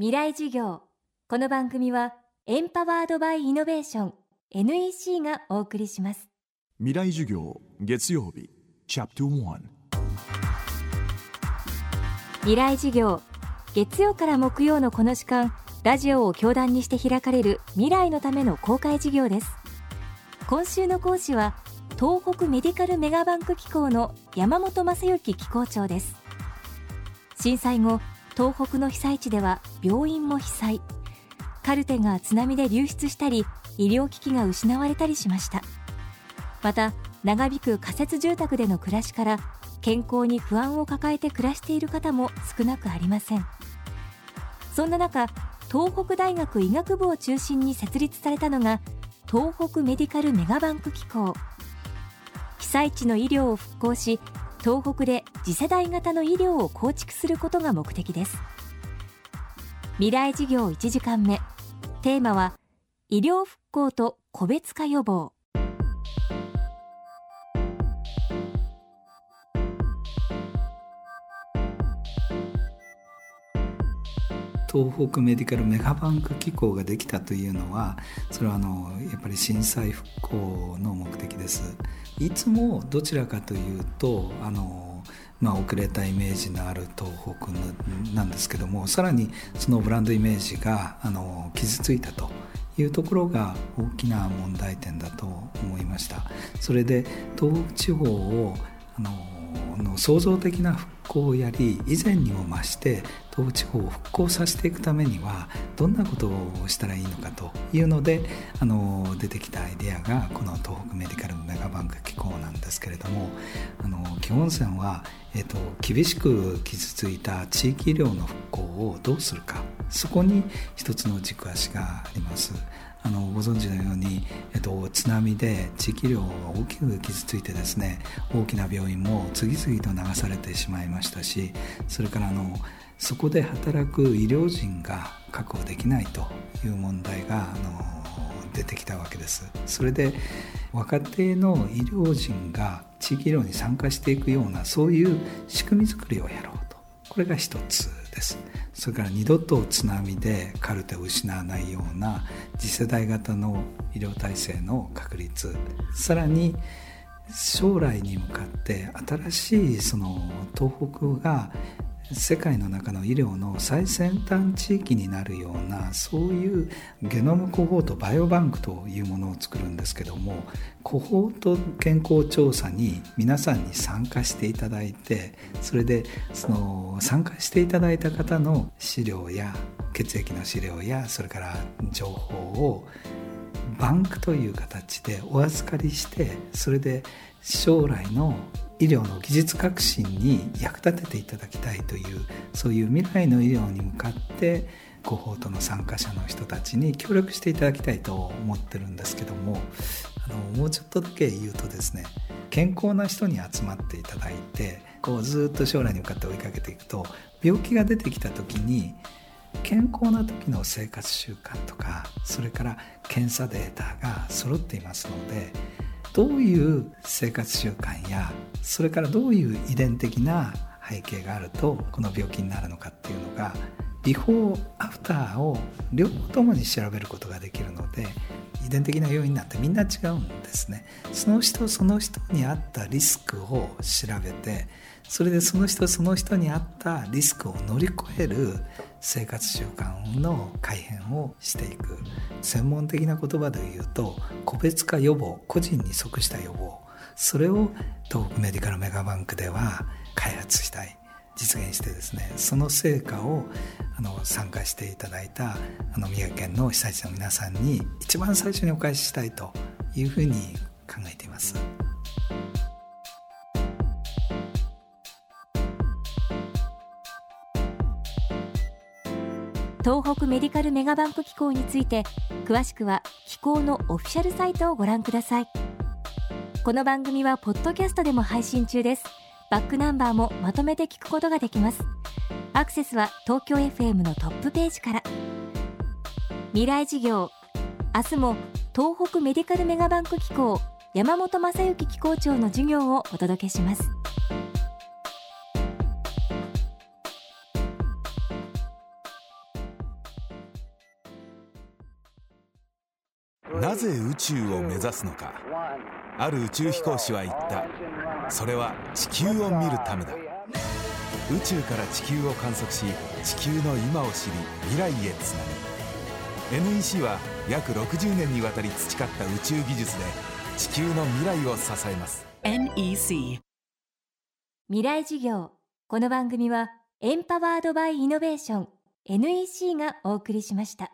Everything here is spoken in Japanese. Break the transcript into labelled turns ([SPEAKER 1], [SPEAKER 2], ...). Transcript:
[SPEAKER 1] 未来授業。この番組はエンパワードバイイノベーション NEC がお送りします。
[SPEAKER 2] 未来授業月曜日チャプター
[SPEAKER 1] 未来授業月曜から木曜のこの時間ラジオを教壇にして開かれる未来のための公開授業です。今週の講師は東北メディカルメガバンク機構の山本正幸機構長です。震災後東北の被災地では病院も被災。カルテが津波で流出したり医療機器が失われたりしました。また長引く仮設住宅での暮らしから健康に不安を抱えて暮らしている方も少なくありません。そんな中東北大学医学部を中心に設立されたのが東北メディカルメガバンク機構。被災地の医療を復興し東北で次世代型の医療を構築することが目的です。未来事業1時間目。テーマは医療復興と個別化予防。
[SPEAKER 3] 東北メディカルメガバンク機構ができたというのはそれはあのやっぱり震災復興の目的です。いつもどちらかというとあのまあ、遅れたイメージのある東北なんですけどもさらにそのブランドイメージがあの傷ついたというところが大きな問題点だと思いました。それで東北地方をあのの創造的な復興をやり以前にも増して東北地方を復興させていくためにはどんなことをしたらいいのかというのであの出てきたアイデアがこの東北メディカルメガバンク機構なんですけれどもあの基本線は、えーと、厳しく傷ついた地域医療の復興をどうするかそこに一つの軸足があります。あのご存知のように、えっと、津波で地域医療が大きく傷ついてですね大きな病院も次々と流されてしまいましたしそれからあのそこで働く医療人が確保できないという問題があの出てきたわけです。それで若手の医療人が地域医療に参加していくようなそういう仕組み作りをやろうと。これが一つ。です。それから二度と津波でカルテを失わないような次世代型の医療体制の確立。さらに将来に向かって新しいその東北が世界の中の医療の最先端地域になるようなそういうゲノムコホートバイオバンクというものを作るんですけどもコホート健康調査に皆さんに参加していただいてそれでその参加していただいた方の資料や血液の資料やそれから情報をバンクという形でお預かりしてそれで将来の医療の技術革新に役立てていただきたいというそういう未来の医療に向かってコホートの参加者の人たちに協力していただきたいと思ってるんですけどもあのもうちょっとだけ言うとですね健康な人に集まっていただいてこうずっと将来に向かって追いかけていくと病気が出てきた時に健康な時の生活習慣とかそれから検査データが揃っていますのでどういう生活習慣やそれからどういう遺伝的な背景があるとこの病気になるのかっていうのがビフォーアフターを両方ともに調べることができるので遺伝的な要因なんてみんな違うんですね。その人その人に合ったリスクを調べてそれでその人その人に合ったリスクを乗り越える生活習慣の改変をしていく専門的な言葉で言うと個別化予防個人に即した予防それを東北メディカルメガバンクでは開発したい実現してですねその成果をあの参加していただいたあの宮城県の被災地の皆さんに一番最初にお返ししたいというふうに考えています。
[SPEAKER 1] 東北メディカルメガバンク機構について詳しくは機構のオフィシャルサイトをご覧ください。この番組はポッドキャストでも配信中です。バックナンバーもまとめて聞くことができます。アクセスは東京 FM のトップページから。未来事業明日も東北メディカルメガバンク機構山本正幸機構長の授業をお届けします。
[SPEAKER 4] なぜ宇宙を目指すのか。ある宇宙飛行士は言った。それは地球を見るためだ。宇宙から地球を観測し地球の今を知り未来へつなぐ。NEC は約60年にわたり培った宇宙技術で地球の未来を支えます。
[SPEAKER 5] NEC
[SPEAKER 1] 未来事業。この番組はエンパワードバイイノベーション NEC がお送りしました